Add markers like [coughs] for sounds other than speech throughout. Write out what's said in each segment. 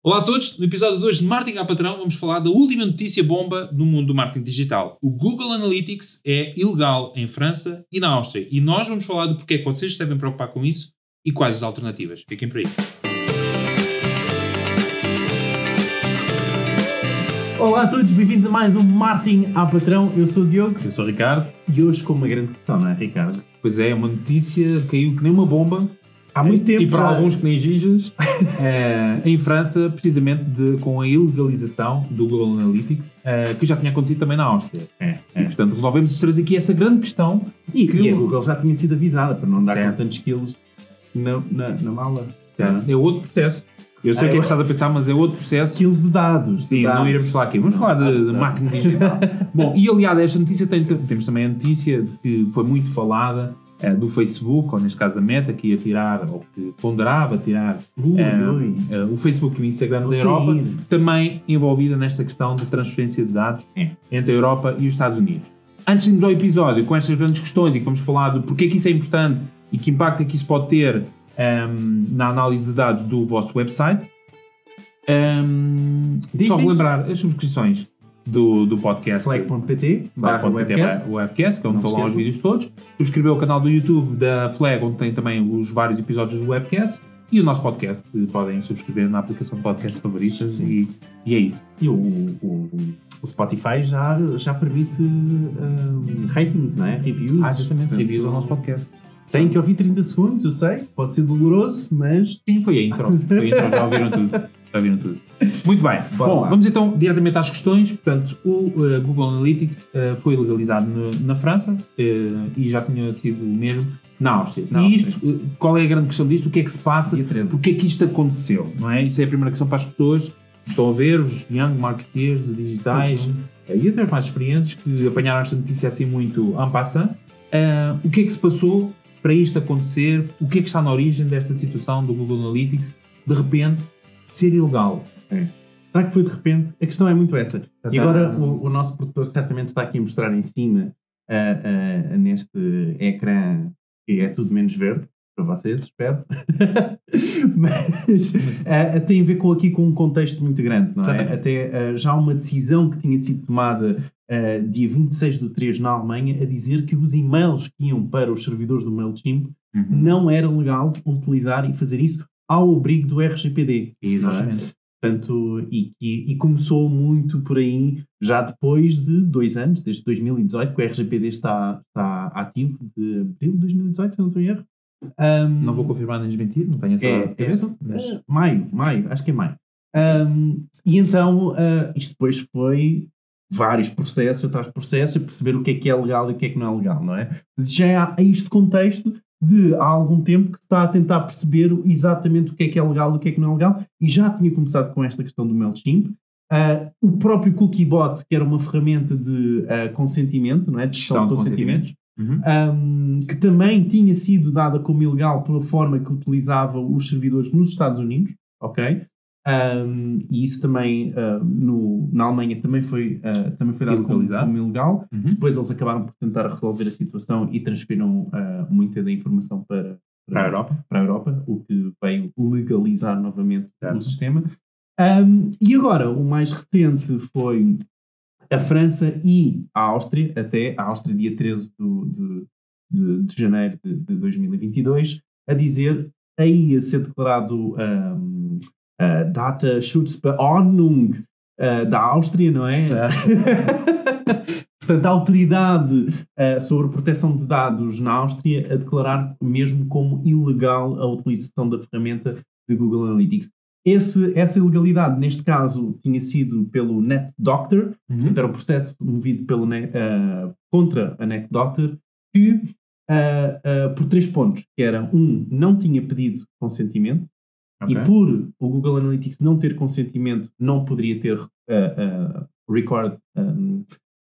Olá a todos, no episódio 2 de Marketing a Patrão vamos falar da última notícia bomba no mundo do marketing digital. O Google Analytics é ilegal em França e na Áustria e nós vamos falar de porque é que vocês se devem preocupar com isso e quais as alternativas. Fiquem por aí. Olá a todos, bem-vindos a mais um Martin a Patrão. Eu sou o Diogo Eu sou o Ricardo. e hoje com uma grande questão, não é, Ricardo? Pois é, uma notícia caiu que nem uma bomba Há muito tempo e para já- alguns que nem gigas eh, em França, precisamente de- com a ilegalização do Google Analytics, eh, que já tinha acontecido também na Áustria. É, E é. portanto resolvemos trazer aqui essa grande questão E, que e a o- Google já tinha sido avisada para não dar Certo. com tantos quilos na, na, na mala. É outro processo. Eu sei o Ah, que é eu- que estás a pensar, mas é outro processo. Quilos de dados. Sim, de dados. não iremos falar aqui. Vamos Não, falar de, de marketing digital. [laughs] Bom, e aliado a esta notícia, tem- temos também a notícia que foi muito falada eh, do Facebook, ou neste caso da Meta, que ia tirar, ou que ponderava tirar eh, eh, o Facebook e o Instagram Vou da Europa, também envolvida nesta questão de transferência de dados É. entre a Europa e os Estados Unidos. Antes de irmos ao episódio com estas grandes questões e que vamos falar de porque é que isso é importante e que impacto é que isso pode ter ehm, na análise de dados do vosso website, ehm, Diz, só diz. relembrar as subscrições do, do podcast. Flag.pt barra webcast. que é onde estão lá os vídeos todos. Subscrever o canal do YouTube da Flag, onde tem também os vários episódios do webcast. E o nosso podcast, podem subscrever na aplicação de podcast favoritas. E, e é isso. E o, o, o Spotify já, já permite um, ratings, não é? Reviews. Ah, exatamente. Reviews ao nosso podcast. Tem que ouvir 30 segundos, eu sei. Pode ser doloroso, mas Sim, foi a intro. Foi a intro, já ouviram tudo. [laughs] Já ouviram tudo. Muito bem. Bom, vamos então diretamente às questões. Portanto, o eh, Google Analytics eh, foi legalizado no- na França eh, e já tinha sido o mesmo na Áustria. Na e isto, qual é a grande questão disto? O que é que se passa? 13. Porquê é que isto aconteceu? Não é? Isso é a primeira questão para as pessoas que estão a ver, os young marketeers digitais Uhum. eh, e até os mais experientes que apanharam esta notícia assim muito en passant. O que é que se passou para isto acontecer? O que é que está na origem desta situação do Google Analytics de repente ser ilegal? Será que foi de repente? A questão é muito essa. Tá, E tá. agora o, o nosso produtor certamente está aqui a mostrar em cima, ah, ah, neste ecrã, que é tudo menos verde, para vocês, espero. [laughs] Mas ah, tem a ver com, aqui com um contexto muito grande, não é? Até já uma decisão que tinha sido tomada ah, dia 26 do 3 na Alemanha a dizer que os e-mails que iam para os servidores do MailChimp Uhum. não era legal utilizar e fazer isso ao abrigo do RGPD. Exatamente. Portanto, e, e- e começou muito por aí, já depois de dois anos, desde 2018, que o RGPD está, está ativo, de abril de 2018, se não estou em erro. Ahm, Não vou confirmar nem desmentir, não tenho essa é, é, cabeça. mas- é, maio, maio, acho que é maio. Ahm, e então, ah, isto depois foi vários processos atrás de processos, a perceber o que é que é legal e o que é que não é legal, não é? Já há este contexto de há algum tempo que se está a tentar perceber exatamente o que é que é legal e o que é que não é legal, e já tinha começado com esta questão do MailChimp. Ah, o próprio CookieBot, que era uma ferramenta de ah, consentimento, não é? De gestão de consentimentos, Uhum. um, que também tinha sido dada como ilegal pela forma que utilizava os servidores nos Estados Unidos, ok? Um, e isso também uh, no, na Alemanha também foi, uh, também foi dado como, como ilegal. Uhum. Depois eles acabaram por tentar resolver a situação e transferiram uh, muita da informação para, Para a Europa. para a Europa, o que veio legalizar novamente Certo. o sistema. Um, e agora, o mais recente foi a França e a Áustria, até a Áustria, dia 13 do- de, de, de janeiro de, de 2022, a dizer aí a ser declarado um, a Data Schutzbeordnung uh, da Áustria, não é? [laughs] Portanto, a autoridade uh, sobre proteção de dados na Áustria a declarar mesmo como ilegal a utilização da ferramenta de Google Analytics. Esse, essa ilegalidade, neste caso, tinha sido pelo NetDoctor, Uhum. Portanto, era um processo movido pelo, ah, contra a NetDoctor que, ah, por três pontos, que era, um, não tinha pedido consentimento, Ok. e por o Google Analytics não ter consentimento, não poderia ter ah, ah, record, um,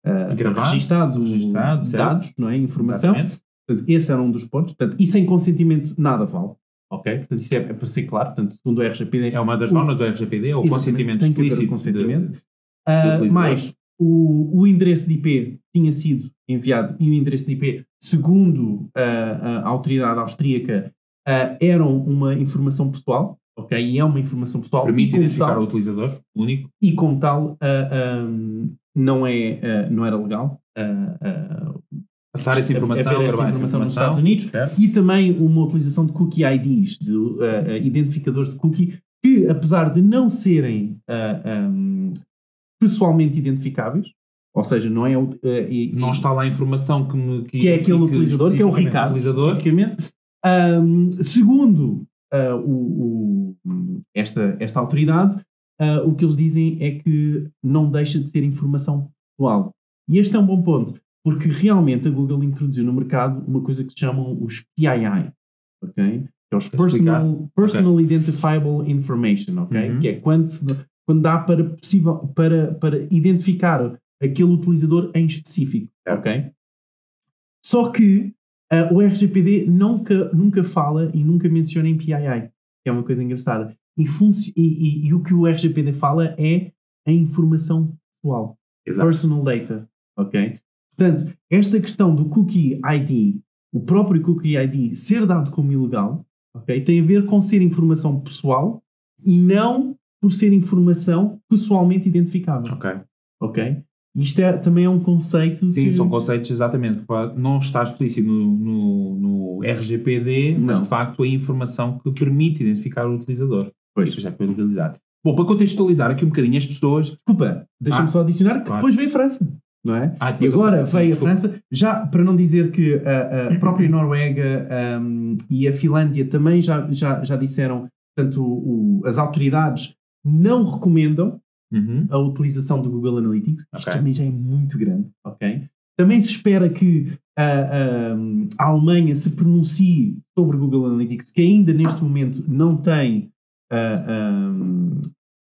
ah, Gravado, registado, registado, certo. dados, não é? informação. Exatamente. Portanto, esse era um dos pontos. Portanto, e sem consentimento nada vale. Ok? Portanto, isso é, é para ser claro. Portanto, segundo o RGPD, É uma das O- normas do RGPD, ou Exatamente, consentimento tem explícito. consentimento. de- Ah, utilizador. mais, o, o endereço de IP tinha sido enviado e o endereço de IP, segundo ah, a autoridade austríaca, ah, eram uma informação pessoal, ok? E é uma informação pessoal. Permite identificar tal, o utilizador único. e como tal ah, ahm, não, é, ah, não era legal. ah, Passar essa informação, haver essa essa informação nos informação. Estados Unidos Certo? e também uma utilização de cookie IDs, de identificadores de cookie, que apesar de não serem ahm, pessoalmente identificáveis, ou seja, não é. ah, e- Não está lá a informação que, me, que é aquele utilizador, que é o Ricardo, utilizador. especificamente. Ahm, segundo ah, o- o- esta, esta autoridade, ah, o que eles dizem é que não deixa de ser informação pessoal. E este é um bom ponto, porque realmente a Google introduziu no mercado uma coisa que se chamam os PII, ok? Que é os. Personal, Personal Identifiable Information, ok? Uhum. Que é quando, se- quando dá para, possível, para, para identificar aquele utilizador em específico, ok? Só que ah, o RGPD nunca, nunca fala e nunca menciona em PII, que é uma coisa engraçada. E, e- e- e o que o RGPD fala é a informação pessoal, Exato. personal data, ok? Portanto, esta questão do cookie ID, o próprio cookie ID ser dado como ilegal, ok? Tem a ver com ser informação pessoal e não por ser informação pessoalmente identificável, Ok. ok? Isto é, também é um conceito Sim, que... são conceitos exatamente. Não está explícito no, no, no RGPD, mas de facto a informação que permite identificar o utilizador. Pois. Isto já foi legalidade. Bom, para contextualizar aqui um bocadinho as pessoas. Desculpa, deixa-me Ah, só adicionar que claro. depois veio a França, não é? Ah, E agora veio a. França, já para não dizer que a, a [coughs] própria Noruega ahm, e a Finlândia também já, já, já disseram, portanto, o- o- as autoridades não recomendam Uhum. a utilização do Google Analytics. Isto Ok. também já é muito grande, ok? Também se espera que a, ahm, a Alemanha se pronuncie sobre o Google Analytics, que ainda neste momento não tem ah, ahm,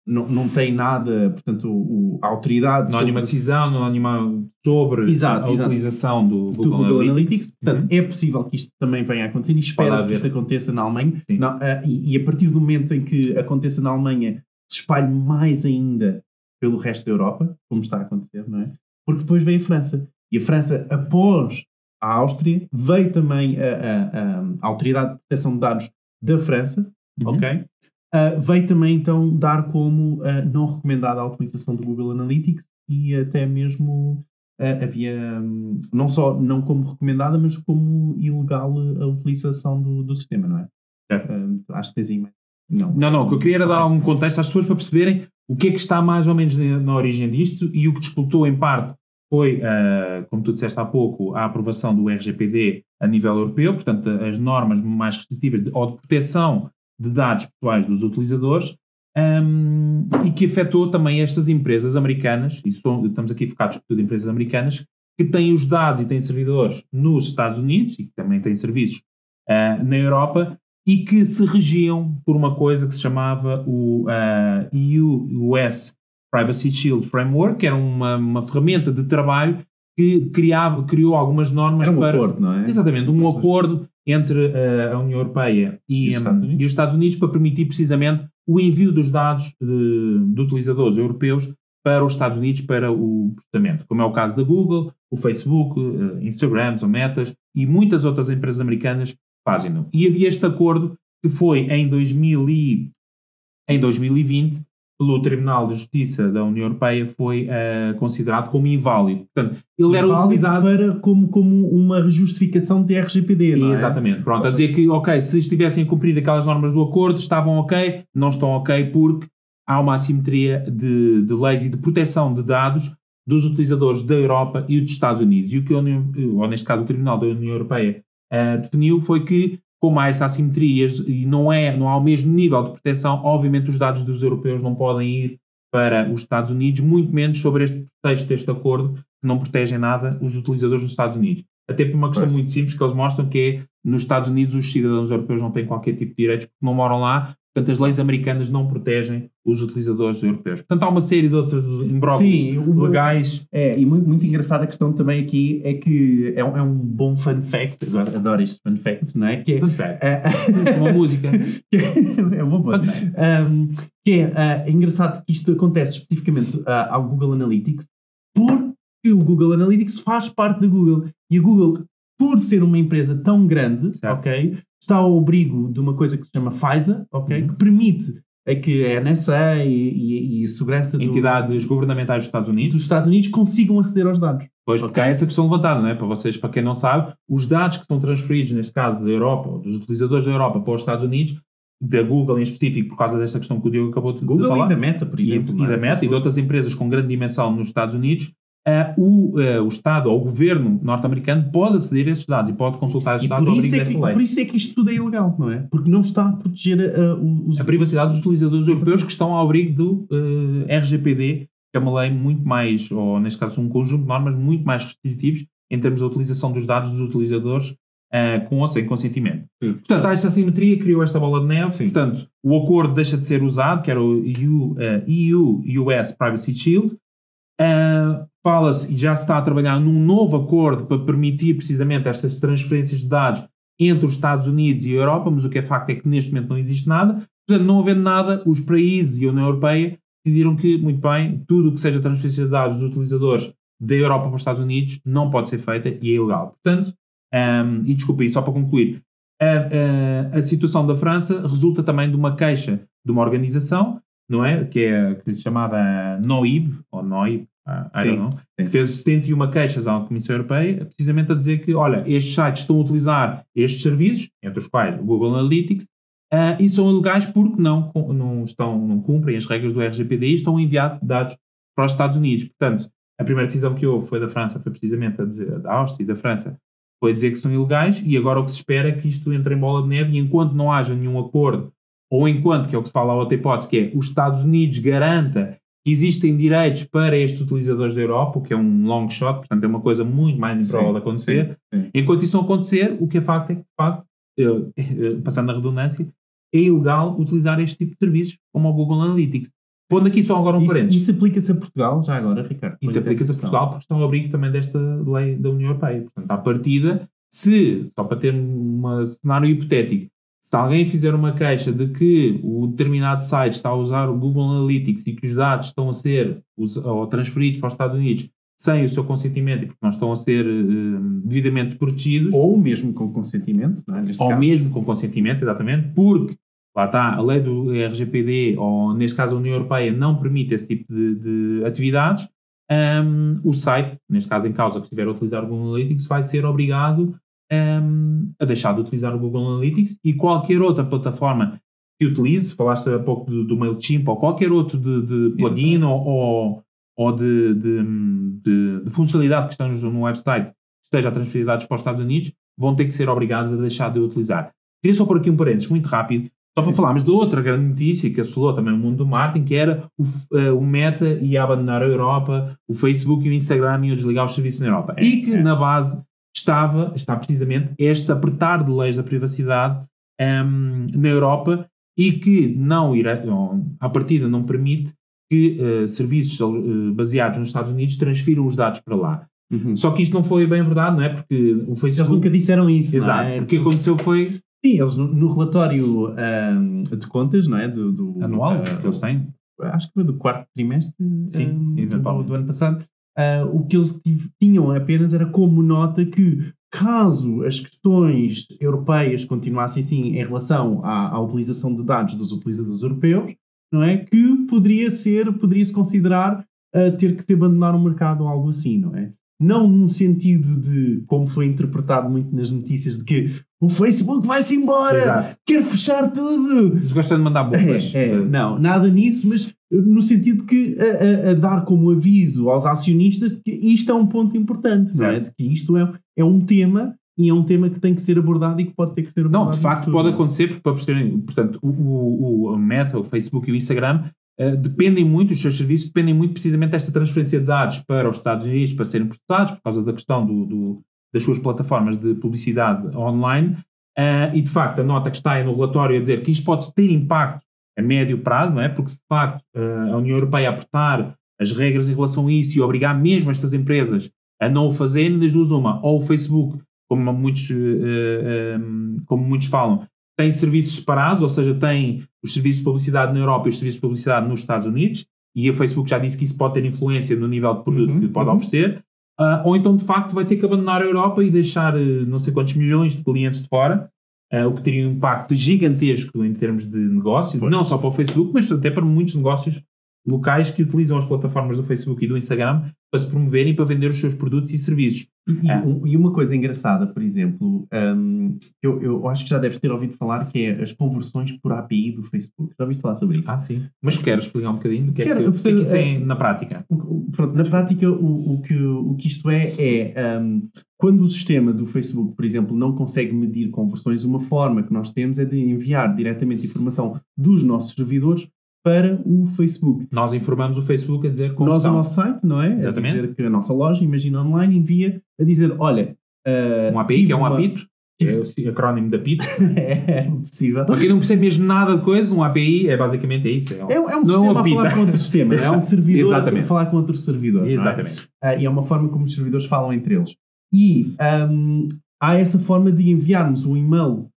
não, não tem nada, portanto, o, a autoridade Não há nenhuma decisão, não há nenhuma sobre Exato, a exato. utilização do, do Google Analytics. Portanto, Uhum. é possível que isto também venha a acontecer e espera-se que isto aconteça na Alemanha. Não, ah, e, e a partir do momento em que aconteça na Alemanha, se espalhe mais ainda pelo resto da Europa, como está a acontecer, não é? Porque depois veio a França. E a França, após a Áustria, veio também a, a- a- a Autoridade de Proteção de Dados da França, Uhum. ok? Ah, veio também então dar como ah, não recomendada a utilização do Google Analytics e até mesmo ah, havia hum, não só não como recomendada, mas como ilegal a utilização do, do sistema, não é? Ah, acho que tens aí mais. Não. Não, não, o que eu queria era dar algum contexto às pessoas para perceberem o que é que está mais ou menos na, origem disto e o que disputou em parte foi, ah, como tu disseste há pouco, a aprovação do RGPD a nível europeu, portanto, as normas mais restritivas de, ou de proteção de dados pessoais dos utilizadores ahm, e que afetou também estas empresas americanas, e são- estamos aqui focados por empresas americanas, que têm os dados e têm servidores nos Estados Unidos e que também têm serviços ah, na Europa e que se regiam por uma coisa que se chamava o ah, EU-US Privacy Shield Framework, que era uma, uma ferramenta de trabalho que criava, criou algumas normas Era um para. acordo, não é? Exatamente, um acordo entre uh, a União Europeia e, E os Estados Unidos. e os Estados Unidos para permitir precisamente o envio dos dados de, de utilizadores europeus para os Estados Unidos para o processamento, como é o caso da Google, o Facebook, uh, Instagram, ou Metas e muitas outras empresas americanas fazem-no. E havia este acordo que foi em, 2000 e, em 2020 pelo Tribunal de Justiça da União Europeia foi uh, considerado como inválido. Portanto, ele era Válido utilizado para, como, como uma justificação de RGPD, não é? Exatamente. Pronto, a dizer que, ok, se estivessem a cumprir aquelas normas do acordo, estavam ok, não estão ok porque há uma assimetria de, de leis e de proteção de dados dos utilizadores da Europa e dos Estados Unidos. E o que, a União, ou neste caso o Tribunal da União Europeia uh, definiu foi que, como há essa assimetria e não, é, não há o mesmo nível de proteção, obviamente os dados dos europeus não podem ir para os Estados Unidos, muito menos sobre este texto deste acordo, que não protegem nada os utilizadores dos Estados Unidos. Até por uma questão Pois. muito simples que eles mostram que é nos Estados Unidos os cidadãos europeus não têm qualquer tipo de direitos porque não moram lá, portanto as leis americanas não protegem os utilizadores europeus. Portanto há uma série de outros imbróglios legais. É, e muito, muito engraçada a questão também aqui é que é um, é um bom fun fact, agora adoro estes fun facts, não é? Que é, Fun fact. é, Uma música. [laughs] que é, é uma boa. Fact. Um, que é, ah, é engraçado que isto acontece especificamente ah, ao Google Analytics porque o Google Analytics faz parte da Google e a Google, por ser uma empresa tão grande, Certo. ok, está ao abrigo de uma coisa que se chama FISA, ok? Uhum. Que permite a que a NSA e, e, e a segurança do- Entidades governamentais dos Estados Unidos. dos Estados Unidos consigam aceder aos dados. Pois, porque há essa questão levantada, não é? Para vocês, para quem não sabe, os dados que são transferidos, neste caso da Europa, ou dos utilizadores da Europa para os Estados Unidos, da Google em específico, por causa desta questão que o Diogo acabou de, de Google falar, e da Meta, por e, exemplo. e é? da Meta e de outras empresas com grande dimensão nos Estados Unidos, ah, o, ah, o Estado ou o governo norte-americano pode aceder a esses dados e pode consultar esses dados por isso, é que, lei. por isso é que isto tudo é ilegal, não é? Porque não está a proteger a, a- os, A privacidade dos utilizadores europeus que estão ao abrigo do eh, RGPD, que é uma lei muito mais, ou neste caso um conjunto de normas muito mais restritivos em termos da utilização dos dados dos utilizadores eh, com ou sem consentimento. Sim. Portanto, há esta assimetria, criou esta bola de neve, Sim. portanto, o acordo deixa de ser usado, que era o EU, eh, EU-US Privacy Shield, Uh, Fala-se e já se está a trabalhar num novo acordo para permitir precisamente estas transferências de dados entre os Estados Unidos e a Europa, mas o que é facto é que neste momento não existe nada. Portanto, não havendo nada, os países e a União Europeia decidiram que, muito bem, tudo o que seja transferência de dados dos utilizadores da Europa para os Estados Unidos não pode ser feita e é ilegal. Portanto, um, e desculpe, só para concluir, a, a- a situação da França resulta também de uma queixa de uma organização, não é? Que é, que é chamada NOIB, ou NOIB, ah, I Sim, don't know, fez 101 queixas à Comissão Europeia, precisamente a dizer que, olha, estes sites estão a utilizar estes serviços, entre os quais o Google Analytics, ah, e são ilegais porque não, não, estão, não cumprem as regras do RGPD e estão a enviar dados para os Estados Unidos. Portanto, a primeira decisão que houve foi da França, foi precisamente a dizer, da Áustria e da França, foi dizer que são ilegais e agora o que se espera é que isto entre em bola de neve e enquanto não haja nenhum acordo, ou enquanto, que é o que se fala a outra hipótese, que é os Estados Unidos garanta que existem direitos para estes utilizadores da Europa, o que é um long shot, portanto é uma coisa muito mais improvável de acontecer. sim, sim. Enquanto isso não acontecer, o que é facto é que, de facto, eh, eh, passando a redundância, é ilegal utilizar este tipo de serviços como o Google Analytics. Pondo aqui só agora um Isso, parênteses. isso aplica-se a Portugal, já agora, Ricardo. Isso aplica-se a. Portugal porque estão ao abrigo também desta lei da União Europeia. Portanto, à partida, se, só para ter um cenário hipotético, se alguém fizer uma queixa de que o determinado site está a usar o Google Analytics e que os dados estão a ser transferidos para os Estados Unidos sem o seu consentimento e porque não estão a ser eh, devidamente protegidos, Ou mesmo com consentimento, não é? Neste ou caso. mesmo com consentimento, exatamente, porque lá está, a lei do RGPD, ou neste caso a União Europeia, não permite esse tipo de, de atividades, hum, o site, neste caso em causa que estiver a utilizar o Google Analytics, vai ser obrigado hum, a deixar de utilizar o Google Analytics e qualquer outra plataforma que utilize, falaste há pouco do, do MailChimp, ou qualquer outro de, de plugin ou, ou, ou de, de, de- de funcionalidade que estejam no website que esteja a transferir dados para os Estados Unidos, vão ter que ser obrigados a deixar de utilizar. Queria só pôr aqui um parênteses muito rápido, só para falarmos de outra grande notícia que assolou também o mundo do marketing, que era o, eh, o Meta ia abandonar a Europa, o Facebook e o Instagram iam desligar os serviços na Europa. É, e que é. na base estava, está precisamente este apertar de leis da privacidade ehm, na Europa e que não irá, à partida não permite que eh, serviços eh, baseados nos Estados Unidos transfiram os dados para lá. Uhum. Só que isto não foi bem verdade, não é? Porque o Eles Facebook... nunca disseram isso. não Exato. é? O que aconteceu foi Sim, eles no, no relatório ahm, de contas, não é? Do, do- anual, ah, que eles têm. acho que foi do quarto trimestre Sim, ahm, do, do ano passado, ah, o que eles tinham apenas era como nota que, caso as questões europeias continuassem assim em relação à, à utilização de dados dos utilizadores europeus, não é? Que poderia ser, poderia-se considerar ah, ter que se abandonar o mercado ou algo assim, não é? Não no sentido de, como foi interpretado muito nas notícias, de que o Facebook vai-se embora, Exato. quer fechar tudo. Eles gostam de mandar bombas. É, é, Eh, não, nada nisso, mas no sentido que a, a- a dar como aviso aos acionistas de que isto é um ponto importante, não é? De que isto é, é um tema e é um tema que tem que ser abordado e que pode ter que ser abordado. Não, de facto futuro, pode não acontecer, porque para perceberem, portanto, o, o, o Meta, o Facebook e o Instagram eh, dependem muito, os seus serviços dependem muito precisamente desta transferência de dados para os Estados Unidos para serem processados, por causa da questão do, do- das suas plataformas de publicidade online. Eh, e de facto, a nota que está aí no relatório a dizer que isto pode ter impacto a médio prazo, não é? Porque de facto eh, a União Europeia apertar as regras em relação a isso e obrigar mesmo estas empresas a não o fazerem, das duas uma, ou o Facebook, como muitos, eh, eh, como muitos falam, tem serviços separados, ou seja, tem os serviços de publicidade na Europa e os serviços de publicidade nos Estados Unidos, e a Facebook já disse que isso pode ter influência no nível de produto Uhum, que pode uhum. oferecer, Ah, ou então de facto vai ter que abandonar a Europa e deixar eh, não sei quantos milhões de clientes de fora, uh, o que teria um impacto gigantesco em termos de negócio, Pois. não só para o Facebook, mas até para muitos negócios locais que utilizam as plataformas do Facebook e do Instagram para se promoverem e para vender os seus produtos e serviços. E, É. um- e uma coisa engraçada, por exemplo, hum, eu, eu acho que já deves ter ouvido falar que é as conversões por API do Facebook. Já ouviste falar sobre isso? Ah, sim. Mas quero explicar um bocadinho o que é, Quero, que, o que, é que isso é portanto, na prática. Pronto, na prática, o, o que, o que isto é, é hum, quando o sistema do Facebook, por exemplo, não consegue medir conversões, uma forma que nós temos é de enviar diretamente informação dos nossos servidores para o Facebook. Nós informamos o Facebook a dizer como Nós, estão. o nosso site, não é? Exatamente. A dizer que a nossa loja, Imagina Online, envia a dizer: olha. uh, Um API, tive que é um uma- apito, é o acrónimo de apito. [laughs] é possível. Para quem não percebe mesmo nada de coisa, um API é basicamente isso. É um- É, um- é um Não é um sistema a falar com outro sistema, é um [laughs] servidor a Exatamente. falar com outro servidor. é? Exatamente. Ah, e é uma forma como os servidores falam entre eles. E ahm, há essa forma de enviarmos um e-mail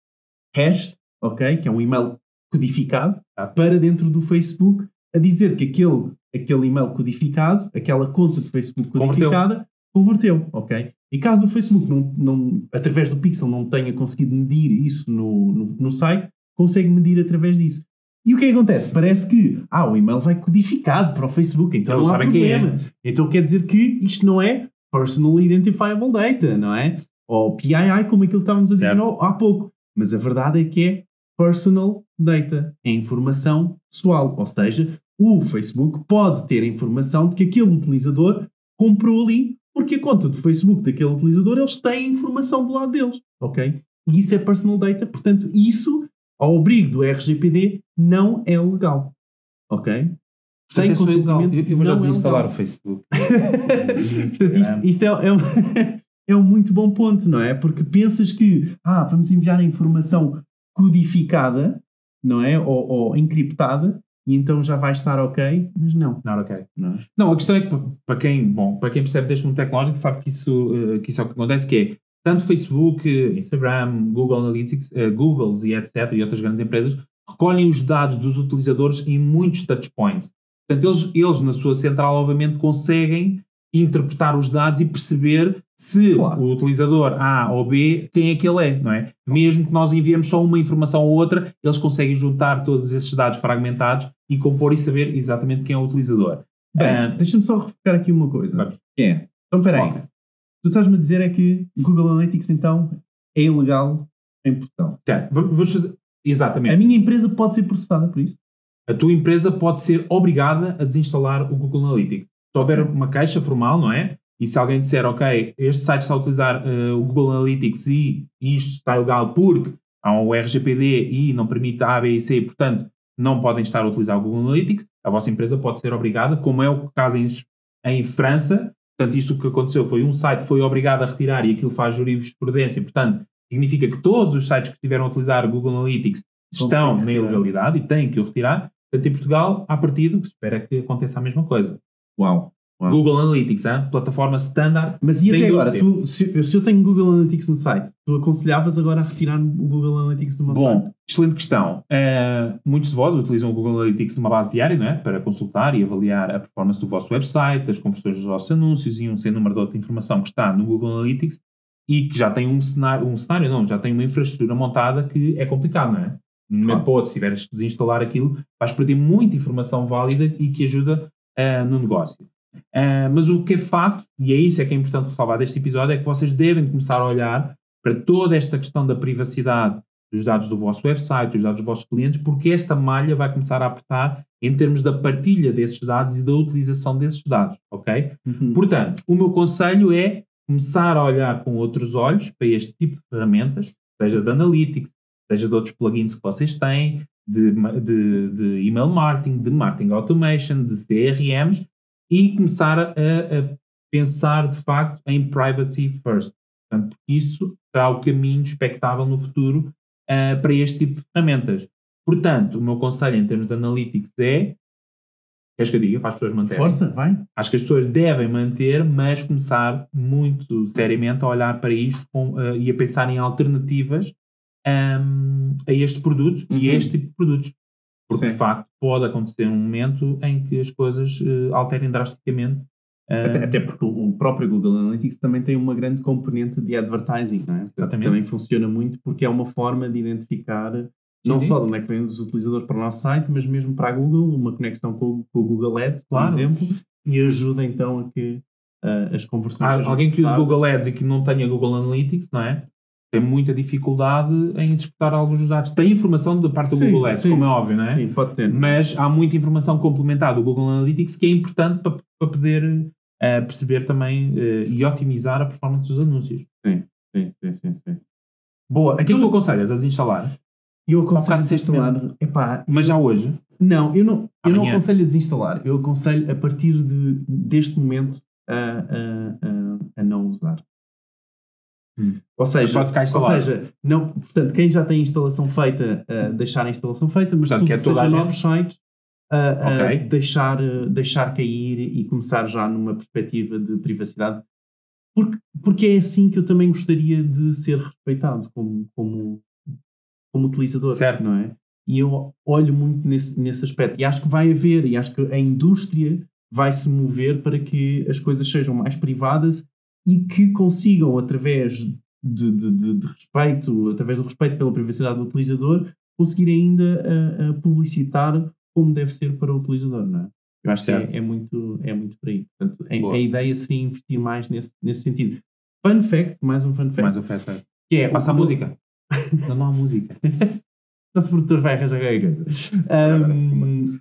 hashed, ok? Que é um e-mail codificado. Para dentro do Facebook, a dizer que aquele, aquele e-mail codificado, aquela conta de Facebook Converteu. codificada, converteu, ok? E caso o Facebook, não, não, através do Pixel, não tenha conseguido medir isso no, no, no site, consegue medir através disso. E o que é acontece? Parece que ah, o e-mail vai codificado para o Facebook, então Eles não há sabem quem é. problema. Então quer dizer que isto não é Personal Identifiable Data, não é? Ou PII, como aquilo que estávamos a dizer há pouco. Mas a verdade é que é Personal Data, é informação pessoal. Ou seja, o Facebook pode ter a informação de que aquele utilizador comprou ali, porque a conta do Facebook daquele utilizador, eles têm informação do lado deles, ok? E isso é Personal Data, portanto, isso, ao abrigo do RGPD, não é legal, ok? Sem é legal. consentimento, Eu vou já é desinstalar legal. o Facebook. [laughs] Portanto, isto, isto é, é um, [laughs] é um muito bom ponto, não é? Porque pensas que, ah, vamos enviar a informação codificada, não é? Ou, ou encriptada, e então já vai estar ok, mas não. Não, ok. não é? Não, a questão é que pa- para quem, bom, para quem percebe deste mundo tecnológico sabe que isso, eh, que isso é o que acontece, que é tanto Facebook, Instagram, Google Analytics, eh, Googles e etc. e outras grandes empresas recolhem os dados dos utilizadores em muitos touchpoints. Portanto, eles, eles na sua central, obviamente, conseguem interpretar os dados e perceber se Claro. o utilizador A ou B, quem é que ele é, não é? Mesmo que nós enviemos só uma informação ou outra, eles conseguem juntar todos esses dados fragmentados e compor e saber exatamente quem é o utilizador. Bem, Ah, deixa-me só refocar aqui uma coisa. Vamos. Que é, então espera aí. Foca. Tu estás-me a dizer é que Google Analytics, então, é ilegal em Portugal. Certo, vamos fazer. Exatamente. A minha empresa pode ser processada por isso? A tua empresa pode ser obrigada a desinstalar o Google Analytics. Se houver uma caixa formal, não é? E se alguém disser, ok, este site está a utilizar eh, o Google Analytics e isto está ilegal porque há um RGPD e não permite A, B e C, portanto, não podem estar a utilizar o Google Analytics, a vossa empresa pode ser obrigada, como é o caso em, em França. Portanto, isto que aconteceu foi um site foi obrigado a retirar e aquilo faz jurisprudência. Portanto, significa que todos os sites que estiveram a utilizar o Google Analytics estão na ilegalidade e têm que o retirar. Portanto, em Portugal, há partido que se espera que aconteça a mesma coisa. Uau. Uau. Google Analytics, hein? plataforma standard. Mas e até agora, tu, se, eu- se eu tenho Google Analytics no site, tu aconselhavas agora a retirar o Google Analytics do meu site? Bom, excelente questão. Eh, muitos de vós utilizam o Google Analytics numa base diária, não é? Para consultar e avaliar a performance do vosso website, as conversões dos vossos anúncios e um sem número de outra informação que está no Google Analytics e que já tem um cenário, um cenário não, já tem uma infraestrutura montada que é complicado, não é? No momento Claro. outro, se tiveres que desinstalar aquilo, vais perder muita informação válida e que ajuda eh, no negócio. Eh, mas o que é facto, e é isso é que é importante ressalvar deste episódio, é que vocês devem começar a olhar para toda esta questão da privacidade dos dados do vosso website, dos dados dos vossos clientes, porque esta malha vai começar a apertar em termos da partilha desses dados e da utilização desses dados, ok? Uhum. Portanto, o meu conselho é começar a olhar com outros olhos para este tipo de ferramentas, seja de Analytics, seja de outros plugins que vocês têm, de, de, de email marketing, de marketing automation, de CRMs, e começar a, a pensar de facto em privacy first. Portanto, isso será o caminho expectável no futuro ah, para este tipo de ferramentas. Portanto, o meu conselho em termos de Analytics é. Queres que eu diga para as pessoas manterem? Força, vai. Acho que as pessoas devem manter, mas começar muito seriamente a olhar para isto com, eh, e a pensar em alternativas ahm, a este produto e a Uhum. este tipo de produtos. Porque, Sim. de facto, pode acontecer um momento em que as coisas eh, alterem drasticamente Uh, até, até, porque o próprio Google Analytics também tem uma grande componente de advertising, não é? Exatamente. Também funciona muito porque é uma forma de identificar não sim. só de onde é que vêm os utilizadores para o nosso site, mas mesmo para a Google, uma conexão com, com o Google Ads, por claro. exemplo, e ajuda então a que uh, as conversões. Há, alguém que use Google Ads e que não tenha Google Analytics, não é? Tem muita dificuldade em disputar alguns dos dados. Tem informação da parte do sim, Google Ads, sim. como é óbvio, não é? Sim, pode ter. Mas há muita informação complementar do Google Analytics que é importante para, para poder uh, perceber também uh, e otimizar a performance dos anúncios. Sim, sim, sim, sim. sim. Boa. Aquilo que tu aconselhas a desinstalar? Eu aconselho a desinstalar. Epá, Mas já hoje? Não, eu não, eu não aconselho a desinstalar. Eu aconselho a partir de, deste momento a, a, a, a não usar. Hum. Ou seja, ou seja não, portanto, quem já tem a instalação feita, uh, deixar a instalação feita, mas portanto, tudo que, é que seja novos sites, uh, okay. uh, deixar, deixar cair e começar já numa perspectiva de privacidade, porque, porque é assim que eu também gostaria de ser respeitado como, como, como utilizador, certo. não é? E eu olho muito nesse, nesse aspecto. E acho que vai haver, e acho que a indústria vai se mover para que as coisas sejam mais privadas e que consigam, através de, de, de, de respeito, através do respeito pela privacidade do utilizador, conseguir ainda a, a publicitar como deve ser para o utilizador, não é? Eu acho certo. que é, é, muito, é muito por aí. Portanto, a, a, ideia seria investir mais nesse, nesse sentido. Fun fact, mais um fun fact. Mais um fun fact. Que é, passa a música. [laughs] não, não há música. [laughs] Nosso produtor vai arranjar qualquer coisa. Um,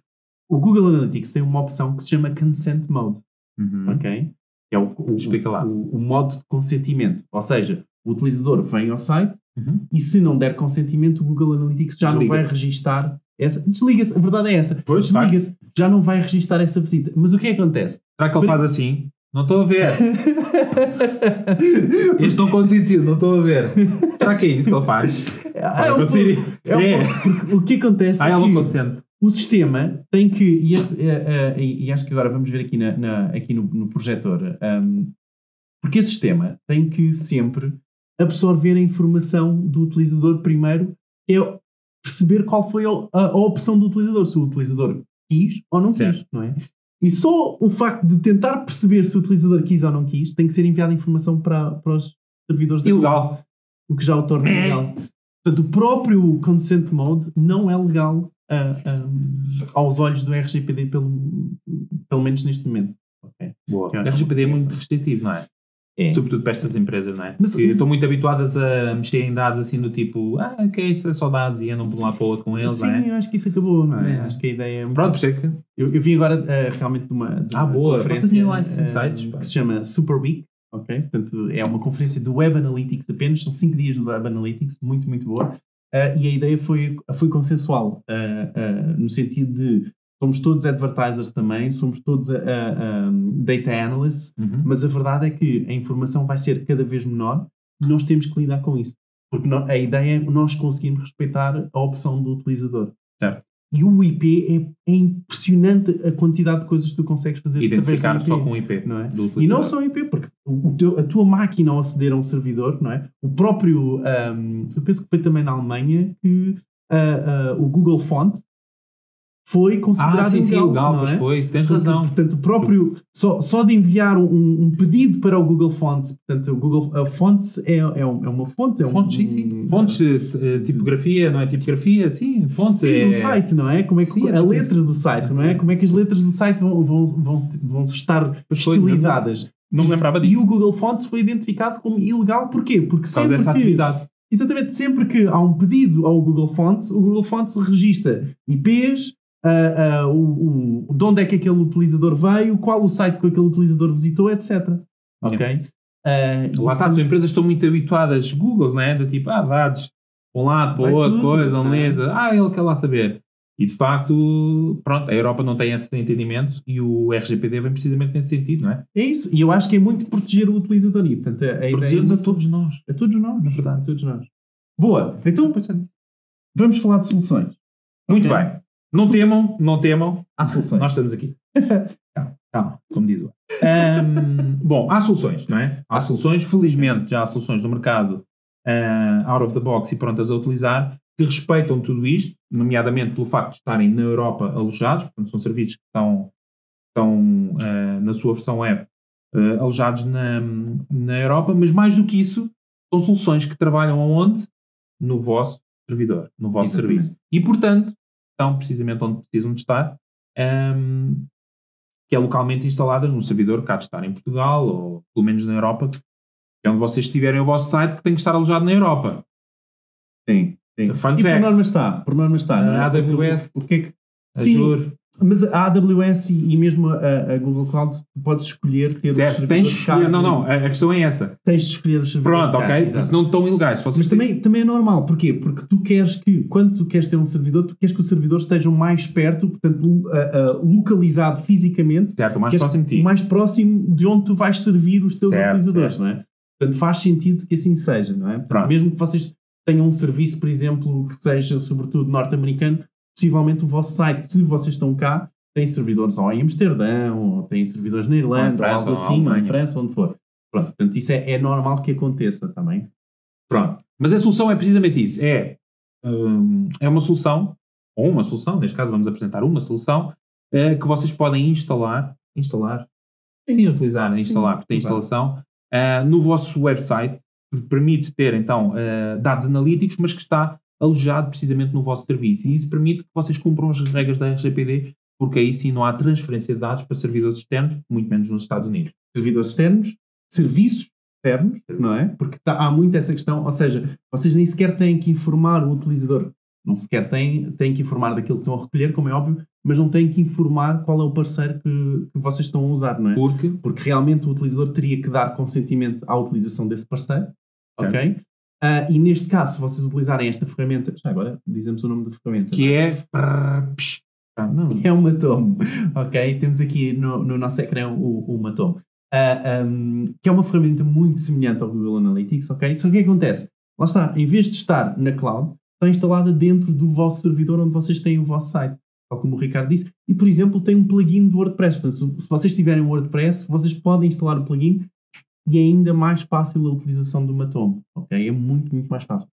o Google Analytics tem uma opção que se chama Consent Mode. Uhum. Ok? É o, o, Explica lá. O, o, modo de consentimento. Ou seja, o utilizador vem ao site uhum. e se não der consentimento, o Google Analytics já não vai registar essa. Desliga-se, a verdade é essa. Desliga-se, já não vai registar essa visita. Mas o que é que acontece? Será que ele faz assim? Não estou a ver. [laughs] Eles estão consentindo, não estou a ver. Será que é isso que ele faz? É, é, é, é. O que acontece ah, é que consente. O sistema tem que, e, este, uh, uh, e, acho que agora vamos ver aqui, na, na aqui no, no projetor, um, porque esse sistema tem que sempre absorver a informação do utilizador primeiro, é perceber qual foi a, a, opção do utilizador, se o utilizador quis ou não certo. quis, não é? E só o facto de tentar perceber se o utilizador quis ou não quis tem que ser enviada informação para, para os servidores Ilegal. o que já o torna legal. Portanto, o próprio consent mode não é legal uh, um, aos olhos do RGPD, pelo, pelo menos neste momento. Okay. Boa. O RGPD é muito restritivo, não é? É. Sobretudo para estas empresas, não é? Mas, mas, estão muito habituadas a mexer em dados assim do tipo, ah, ok, isso é só dados e andam por lá para com eles, Sim, não é? eu acho que isso acabou, não é? é. Acho que a ideia é. Pronto, que. Eu, eu vim agora uh, realmente de uma, de ah, uma boa. conferência lá insights, uh, que se chama Super Week, ok? Portanto, é uma conferência do Web Analytics apenas, são 5 dias do Web Analytics, muito, muito boa. Uh, e a ideia foi, foi consensual, no sentido de somos todos advertisers também, somos todos a, a, a data analysts, uhum. mas a verdade é que a informação vai ser cada vez menor e nós temos que lidar com isso. Porque a ideia é nós conseguirmos respeitar a opção do utilizador. Certo. E o IP é, é, impressionante a quantidade de coisas que tu consegues fazer Identificar só com o IP. Não é? e não só o IP, porque o teu, a tua máquina ao aceder a um servidor, não é? O próprio, um, eu penso que foi também na Alemanha que uh, uh, o Google Font foi considerado ah, sim, sim, legal, pois é? foi, tens razão. Portanto, o próprio, só, só de enviar um, um, pedido para o Google Fonts, portanto, o Google a Fonts é, é, é uma fonte. É um, fontes, sim, sim. Fontes, uh, tipografia, não é tipografia, sim, fontes. Sim, é... do site, não é? Como é que, sim, a letra do site, não é? Como é que as letras do site vão, vão, vão, vão estar estilizadas. Não, não me lembrava disso. E o Google Fonts foi identificado como ilegal, porquê? Porque sempre essa que, atividade. Exatamente, sempre que há um pedido ao Google Fonts, o Google Fonts registra IPs, uh, uh, o, o, de onde é que aquele utilizador veio, qual o site que aquele utilizador visitou, etc. Ok? Uh, Lá está, as empresas estão muito habituadas, Google, né? De tipo, ah, dados, um lado, para outro, tudo, coisa, analisa, ah, ele quer lá saber. E de facto, pronto, a Europa não tem esse entendimento e o RGPD vem precisamente nesse sentido, não é? É isso, e eu acho que é muito proteger o utilizador. E, portanto, a, Protegemos é a todos nós. A todos nós, na verdade, a todos nós. Boa, então vamos falar de soluções. Muito okay. bem. Não temam, não temam. Há soluções. Nós estamos aqui. [laughs] calma, calma, como diz o. Um, bom, há soluções, não é? Há soluções, felizmente já há soluções no mercado uh, out of the box e prontas a utilizar que respeitam tudo isto, nomeadamente pelo facto de estarem na Europa alojados, portanto são serviços que estão, estão uh, na sua versão web uh, alojados na, na Europa, mas mais do que isso, são soluções que trabalham aonde? No vosso servidor, no vosso Exatamente. serviço. E, portanto, estão precisamente onde precisam de estar, um, que é localmente instaladas num servidor que há de estar em Portugal, ou pelo menos na Europa, que é onde vocês tiverem o vosso site, que tem que estar alojado na Europa. Sim, sim. Fun e por fact. norma está, por norma está. é? A AWS, O que é que... Sim, Azure, mas a AWS e mesmo a, a Google Cloud, podes escolher ter os certo, servidores tens de escolher, não, não, a, a questão é essa. Tens de escolher os servidores Pronto, ok, exato. senão estão ilegais. Se Mas têm- também, também é normal, porquê? Porque tu queres que, quando tu queres ter um servidor, tu queres que os servidores estejam mais perto, portanto, localizado fisicamente, Certo, o mais próximo de ti. mais próximo de onde tu vais servir os teus Certo, utilizadores, certo. não é? Portanto, faz sentido que assim seja, não é? Portanto. Mesmo que vocês tenham um serviço, por exemplo, que seja sobretudo norte-americano, possivelmente o vosso site, se vocês estão cá, tem servidores ou em Amsterdão, ou tem servidores na Irlanda, Ou em ou, França, algo assim, ou em. França, onde for. Pronto, portanto, isso é, é normal que aconteça também. Pronto. Mas a solução é precisamente isso. É, hum, é uma solução, ou uma solução, neste caso vamos apresentar uma solução, eh, que vocês podem instalar, instalar, sim, utilizar, instalar, porque tem instalação, eh, no vosso website, que permite ter então eh, dados analíticos, mas que está alojado precisamente no vosso serviço. E isso permite que vocês cumpram as regras da RGPD, porque aí sim não há transferência de dados para servidores externos, muito menos nos Estados Unidos. servidores externos, serviços externos, não é? Porque tá- há muito essa questão, ou seja, vocês nem sequer têm que informar o utilizador, não sequer têm, têm que informar daquilo que estão a recolher, como é óbvio, mas não têm que informar qual é o parceiro que, que vocês estão a usar, não é? Porque Porque realmente o utilizador teria que dar consentimento à utilização desse parceiro, Certo. ok? Ah, e neste caso, se vocês utilizarem esta ferramenta, já agora dizemos o nome da ferramenta. que é. Ah, não. [laughs] É um Matomo, ok? Temos aqui no, no nosso ecrã o, o Matomo, Ah, um, que é uma ferramenta muito semelhante ao Google Analytics, ok? Só que o que acontece? Lá está, em vez de estar na cloud, está instalada dentro do vosso servidor onde vocês têm o vosso site, tal como o Ricardo disse, e por exemplo tem um plugin do WordPress. Portanto, se, se vocês tiverem o WordPress, vocês podem instalar o plugin e é ainda mais fácil a utilização do Matomo, ok? É muito, muito mais fácil.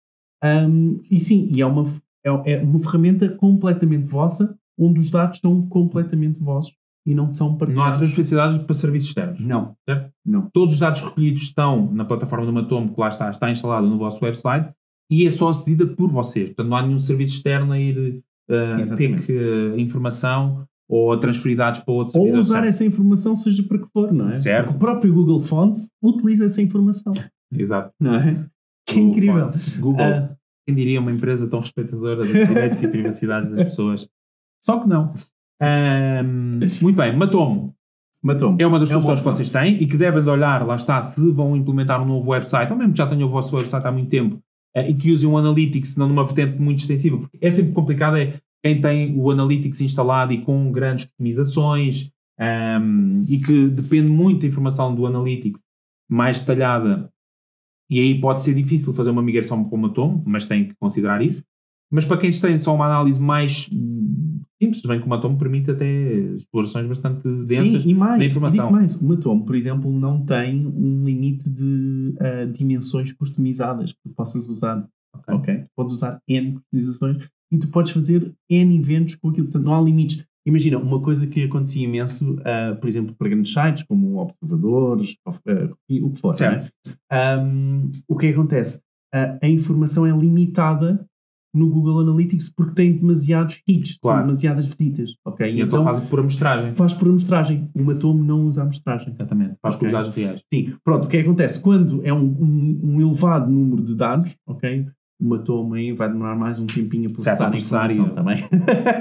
Um, e sim, e é uma, é, é uma ferramenta completamente vossa, onde os dados são completamente vossos e não são Não há partilhados. transferência de dados para serviços externos. Não, Certo? não. Todos os dados recolhidos estão na plataforma do Matomo, que lá está, está instalada no vosso website e é só acedida por vocês. Portanto, não há nenhum serviço externo a ir uh, ter que, uh, informação ou dados para outro Ou usar externo. essa informação, seja para que for, não é? Certo. Porque o próprio Google Fonts utiliza essa informação, Exato. não é? [laughs] Que Google incrível. Fonts. Google, Ah, quem diria uma empresa tão respeitadora dos direitos e [laughs] privacidades das pessoas? Só que não. Ahm, muito bem, Matomo. Matomo. É uma das É soluções que vocês têm e que devem de olhar, lá está, se vão implementar um novo website, ou mesmo que já tenham o vosso website há muito tempo, eh, e que usem o Analytics, não numa vertente muito extensiva, porque é sempre complicado, é quem tem o Analytics instalado e com grandes customizações, ahm, e que depende muito da informação do Analytics mais detalhada, e aí pode ser difícil fazer uma migração para o Matom, mas tem que considerar isso. Mas para quem tem só uma análise mais simples, bem que o Matom permite até explorações bastante densas Sim, e mais, da e informação. digo mais, o Matomo, por exemplo, não tem um limite de ah, dimensões customizadas que possas usar. Ok. ok? Podes usar N customizações e tu podes fazer N eventos com aquilo. Portanto, não há limites. Imagina, uma coisa que acontecia imenso, ah, por exemplo, para grandes sites, como observadores, ou, ah, o que for. Certo. não é? Ahm, o que é que acontece? Ah, a informação é limitada no Google Analytics porque tem demasiados hits, Claro. são demasiadas visitas. ok? E então, fazem por amostragem. faz por amostragem. O Matomo não usa amostragem. Exatamente. Faz com Ok. os dados reais. Sim, pronto, o que é que acontece? Quando é um, um- um elevado número de dados, ok? O Matomo aí vai demorar mais um tempinho a processar, Certo, a a processar informação e- também.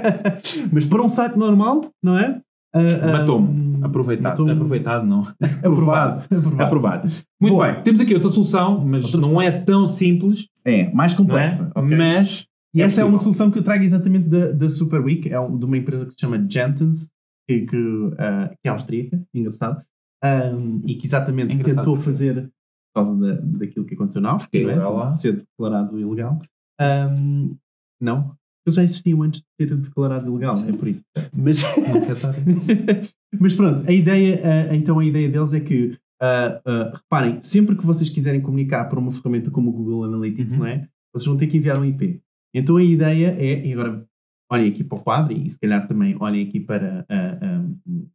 [laughs] Mas para um site normal, não é? Ah, Matou-me. Aproveitado. Matou-me. Aproveitado, não. [laughs] [laughs] Aprovado. Aprovado. Aprovado. Muito Boa. bem. Temos aqui outra solução, mas Outra não solução. é tão simples. É, mais é? complexa. ok? Mas. E esta é uma possível. solução que eu trago exatamente da, da Super Week, é um- de uma empresa que se chama Gentons, que, que, ah, que é austríaca, engraçado, Ahm, e que exatamente Engraçado tentou fazer causa da, daquilo que aconteceu na Áustria, é? lá- de ser declarado ilegal. Ahm, não, eles já existiam antes de ser declarado ilegal, é por isso. [laughs] Mas, [laughs] mas pronto, a ideia, ah, então a ideia deles é que, ah, ah, reparem, sempre que vocês quiserem comunicar por uma ferramenta como o Google Analytics, Uhum. não é? Vocês vão ter que enviar um IP. Então a ideia é, e agora olhem aqui para o quadro e se calhar também olhem aqui para ah, ah, um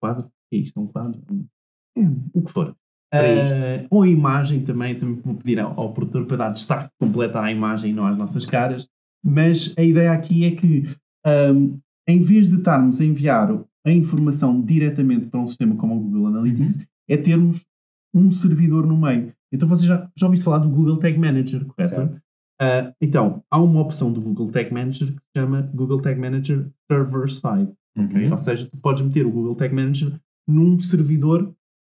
quadro. O que é isto? É um quadro? Um- que for. Ah, ou a imagem também, também vou pedir ao, ao produtor para dar destaque completo à imagem e não às nossas caras. Mas a ideia aqui é que, ahm, em vez de estarmos a enviar a informação diretamente para um sistema como o Google Analytics, Uhum. é termos um servidor no meio. Então você já, já ouviste falar do Google Tag Manager, correto? Ah, então, há uma opção do Google Tag Manager que se chama Google Tag Manager Server Side. Uhum. Ou seja, tu podes meter o Google Tag Manager num servidor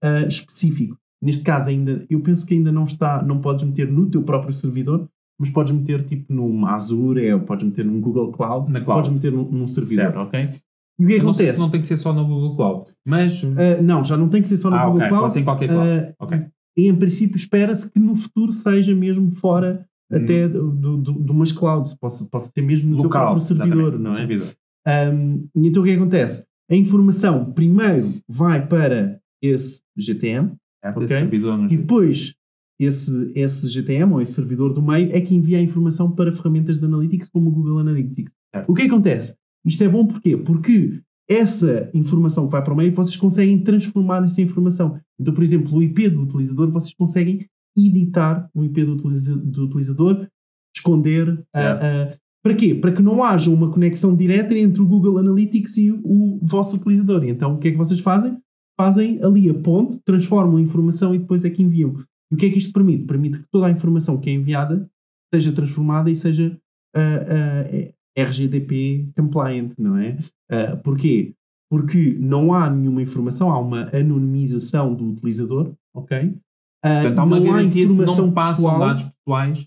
ah, específico. Neste caso, ainda, eu penso que ainda não está, não podes meter no teu próprio servidor, mas podes meter tipo num Azure, ou podes meter num Google Cloud, Na cloud. podes meter num, num servidor, Certo. ok? E o que é Eu não acontece? se não tem que ser só no Google Cloud, mas Ah, não, já não tem que ser só no Ah, Google ok, Cloud. pode ser em qualquer cloud. Ah, Ok. E em princípio espera-se que no futuro seja mesmo fora Hum. até do, de umas clouds, possa, possa ser mesmo no teu local, próprio servidor, não é? servidor. Um, então o é que acontece? A informação primeiro vai para esse GTM Certo? Ok. Esse servidor e depois esse, esse GTM ou esse servidor do meio é que envia a informação para ferramentas de Analytics como o Google Analytics. Certo. O que é que acontece? Isto é bom porquê? Porque essa informação que vai para o meio vocês conseguem transformar essa informação. Então, por exemplo, o IP do utilizador vocês conseguem editar o IP do, utiliza- do utilizador, esconder. ah, ah, para quê? Para que não haja uma conexão direta entre o Google Analytics e o vosso utilizador. Então, o que é que vocês fazem? Fazem ali a ponte, transformam a informação e depois é que enviam. E o que é que isto permite? Permite que toda a informação que é enviada seja transformada e seja ah, ah, RGDP compliant, não é? Ah, porquê? Porque não há nenhuma informação, há uma anonimização do utilizador, ok? Portanto, há uma não há garantia que informação não passam pessoal dados pessoais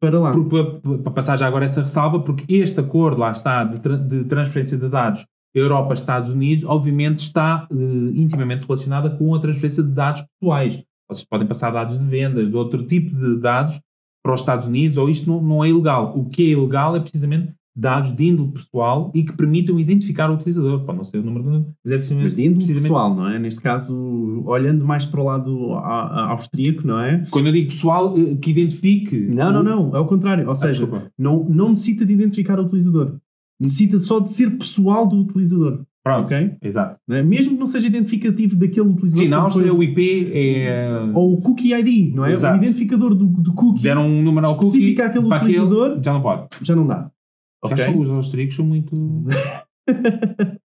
para lá. Por- Para, para passar já agora essa ressalva, porque este acordo lá está de, tra- de transferência de dados Europa-Estados Unidos, obviamente está eh, intimamente relacionada com a transferência de dados pessoais. Vocês podem passar dados de vendas, de outro tipo de dados para os Estados Unidos, ou isto não, não é ilegal. O que é ilegal é precisamente dados de índole pessoal e que permitam identificar o utilizador. Pode não ser o número de... Mas, é precisamente- Mas de índole precisamente- pessoal, não é? Neste caso, olhando mais para o lado a- a- austríaco, não é? Quando eu digo pessoal, eh, que identifique... Não, não, não. É o contrário. Ou Ah, seja, não, não necessita de identificar o utilizador. Necessita só de ser pessoal do utilizador. Pronto, Ok? exato. é? Mesmo que não seja identificativo daquele utilizador. Sim, na como Áustria foi- o IP é... Ou o cookie ID, não é? Exato. O identificador do, do cookie deram um número ao cookie aquele para aquele, utilizador, já não pode. já não dá. Ok? Já são- Os austríacos são muito... [laughs]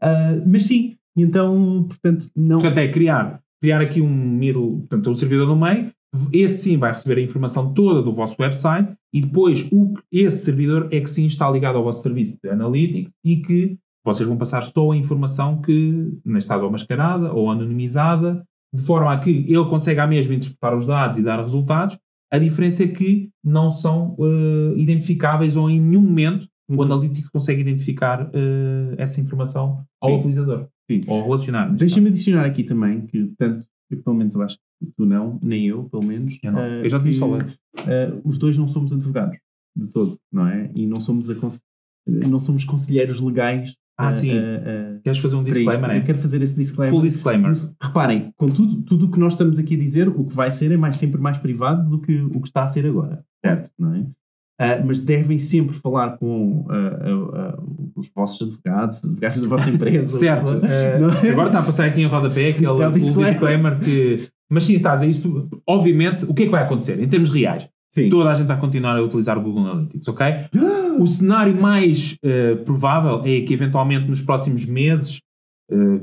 Ah, mas sim, então, portanto, não. Portanto, é criar, criar aqui um middle, portanto, um servidor no meio, esse sim vai receber a informação toda do vosso website e depois o, esse servidor é que sim está ligado ao vosso serviço de analytics e que vocês vão passar só a informação que, neste caso, ou mascarada ou anonimizada, de forma a que ele consiga à mesma interpretar os dados e dar resultados. A diferença é que não são eh, identificáveis ou em nenhum momento o Uhum. Analytics consegue identificar eh, essa informação ao Sim. utilizador. Sim. Ou relacionar. Deixa-me adicionar aqui também que tanto, eu, pelo menos eu acho que tu não, nem eu, pelo menos. Eu não. ah, Eu já te vi ler. ah, os dois não somos advogados, de todo, não é? E não somos, aconse- não somos conselheiros legais. Ah, ah, sim. Queres fazer um disclaimer, Eu é? quero fazer esse disclaimer. Full disclaimer. Mas, reparem, com tudo, tudo o que nós estamos aqui a dizer, o que vai ser é mais, sempre mais privado do que o que está a ser agora. Certo? Não é? Ah, mas devem sempre falar com ah, ah, os vossos advogados, os advogados da vossa [laughs] empresa. Certo. [laughs] eh, é? agora está a passar aqui em rodapé aquele É o disclaimer. disclaimer que... Mas sim, estás a isto... Obviamente, o que é que vai acontecer? Em termos reais, Sim. toda a gente vai continuar a utilizar o Google Analytics, ok? [gasps] O cenário mais eh, provável é que, eventualmente, nos próximos meses,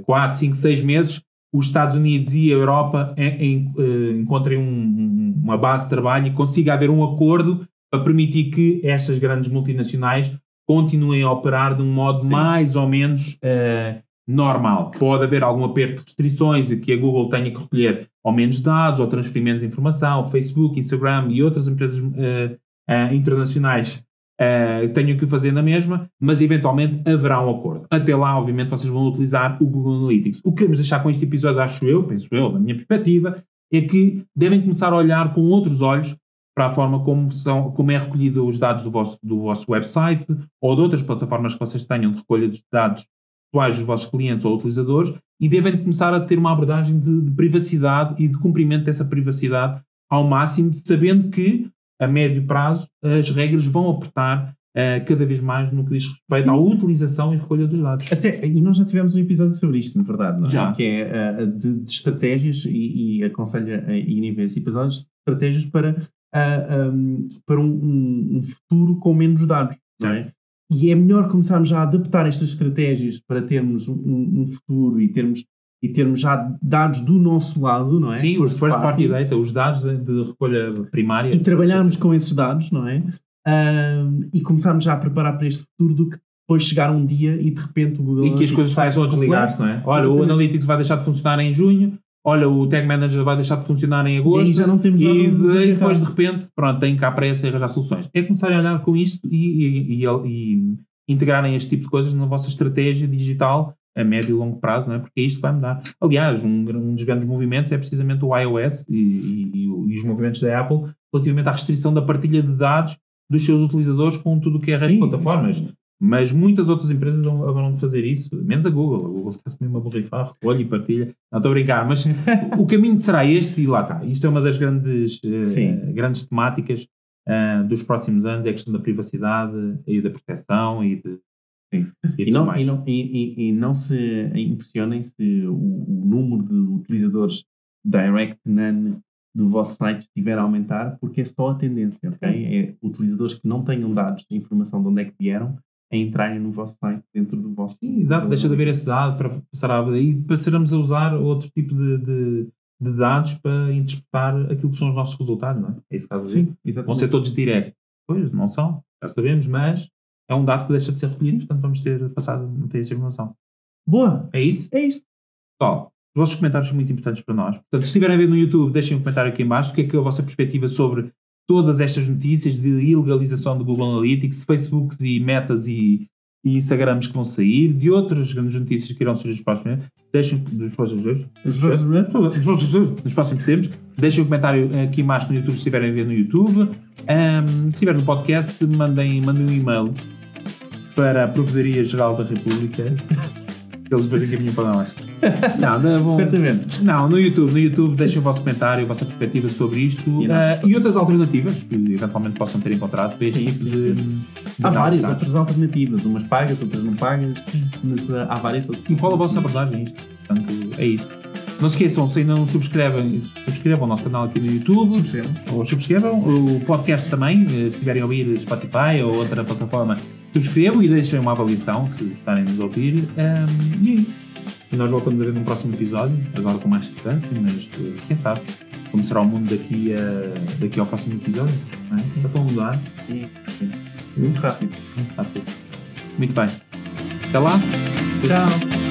4, 5, 6 meses, os Estados Unidos e a Europa em- em- eh, encontrem um- um- uma base de trabalho e consiga haver um acordo para permitir que estas grandes multinacionais continuem a operar de um modo Sim. mais ou menos eh, normal. Pode haver algum aperto de restrições e que a Google tenha que recolher ou menos dados ou transferir menos informação, Facebook, Instagram e outras empresas eh, eh, internacionais eh, tenham que fazer na mesma, mas eventualmente haverá um acordo. Até lá, obviamente, vocês vão utilizar o Google Analytics. O que queremos deixar com este episódio, acho eu, penso eu, da minha perspectiva, é que devem começar a olhar com outros olhos para a forma como, são, como é recolhido os dados do vosso, do vosso website ou de outras plataformas que vocês tenham de recolha de dados pessoais dos vossos clientes ou utilizadores e devem começar a ter uma abordagem de, de privacidade e de cumprimento dessa privacidade ao máximo, sabendo que a médio prazo as regras vão apertar uh, cada vez mais no que diz respeito Sim. à utilização e recolha dos dados. Até, e nós já tivemos um episódio sobre isto, na verdade, não é? Já. Que é uh, de, de estratégias e, e aconselho a irem ver esse episódio de estratégias para, uh, um, para um- um futuro com menos dados, não é? E é melhor começarmos já a adaptar estas estratégias para termos um, um futuro e termos, e termos já dados do nosso lado, não é? Sim, o first party data, os dados de, recolha primária. e trabalharmos com esses dados, não é? E começarmos já a preparar para este futuro do que depois chegar um dia e de repente o Google E que as coisas começam a desligar-se, não é? Olha, o Exatamente. Analytics vai deixar de funcionar em junho, olha, o Tag Manager vai deixar de funcionar em E agosto. aí já não temos nada E de- depois, de repente, pronto, tem cá para essa arranjar soluções. É começar a olhar com isto e, e- e- e integrarem este tipo de coisas na vossa estratégia digital a médio e longo prazo, não é? Porque é isto que vai mudar. Aliás, um, um dos grandes movimentos é precisamente o iOS e, e- e e os movimentos da Apple relativamente à restrição da partilha de dados dos seus utilizadores com tudo o que é Sim. plataformas. Mas muitas outras empresas vão, fazer isso, menos a Google. A Google se mesmo a borrifar, recolhe e partilha. Não estou a brincar, mas [laughs] o caminho será este e lá está. Isto é uma das grandes, Sim. grandes temáticas ah, dos próximos anos, é a questão da privacidade e da proteção e de. Sim. E, E não, e, não, e, não se impressionem se o, o número de utilizadores direct none do vosso site estiver a aumentar, porque é só a tendência, ok? É utilizadores que não tenham dados de informação de onde é que vieram a entrarem no vosso site dentro do vosso. Sim, exato, deixa de haver esse dado para passar a e passaremos a usar outro tipo de, de, de dados para interpretar aquilo que são os nossos resultados, não é? É isso que estás a dizer. Sim, exatamente. Vão ser todos direct. Pois, não são, já sabemos, mas é um dado que deixa de ser recolhido, portanto vamos ter passado a ter essa informação. Boa! É isso? É isto. Pessoal, os vossos comentários são muito importantes para nós. Portanto, se estiverem a ver no YouTube, deixem um comentário aqui em baixo. O que é, que é a vossa perspectiva sobre todas estas notícias de ilegalização do Google Analytics, Facebooks e Metas e, e Instagrams que vão sair, de outras grandes notícias que irão surgir nos próximos meses. Deixem dos próximos dois. Nos próximos tempos, deixem um comentário aqui embaixo no YouTube se estiverem a ver no YouTube. Ahm, se estiver no podcast, mandem, mandem um e-mail para a Provedoria Geral da República. [laughs] que Eles depois encaminham para nós. [laughs] Não, não, vão- Certamente. não, no YouTube, no YouTube deixem o vosso comentário, a vossa perspectiva sobre isto E nós- e outras alternativas que eventualmente possam ter encontrado para este tipo de, de Há várias outras alternativas, umas pagas, outras não pagas, mas ah, há várias outras. E qual a vossa abordagem a isto? Portanto, é isso. Não se esqueçam, se ainda não subscrevem, subscrevam o nosso canal aqui no YouTube, ou subscrevam o podcast também, eh, se estiverem a ouvir Spotify ou outra plataforma, subscrevam e deixem uma avaliação se estarem a nos ouvir. Ahm, e é isso. E nós voltamos a ver num próximo episódio, agora com mais distância, mas eh, quem sabe como será o mundo daqui, a, daqui ao próximo episódio. Não é? Ainda estão a mudar Sim, sim. Muito rápido. muito rápido. Muito bem. Até lá. Tchau.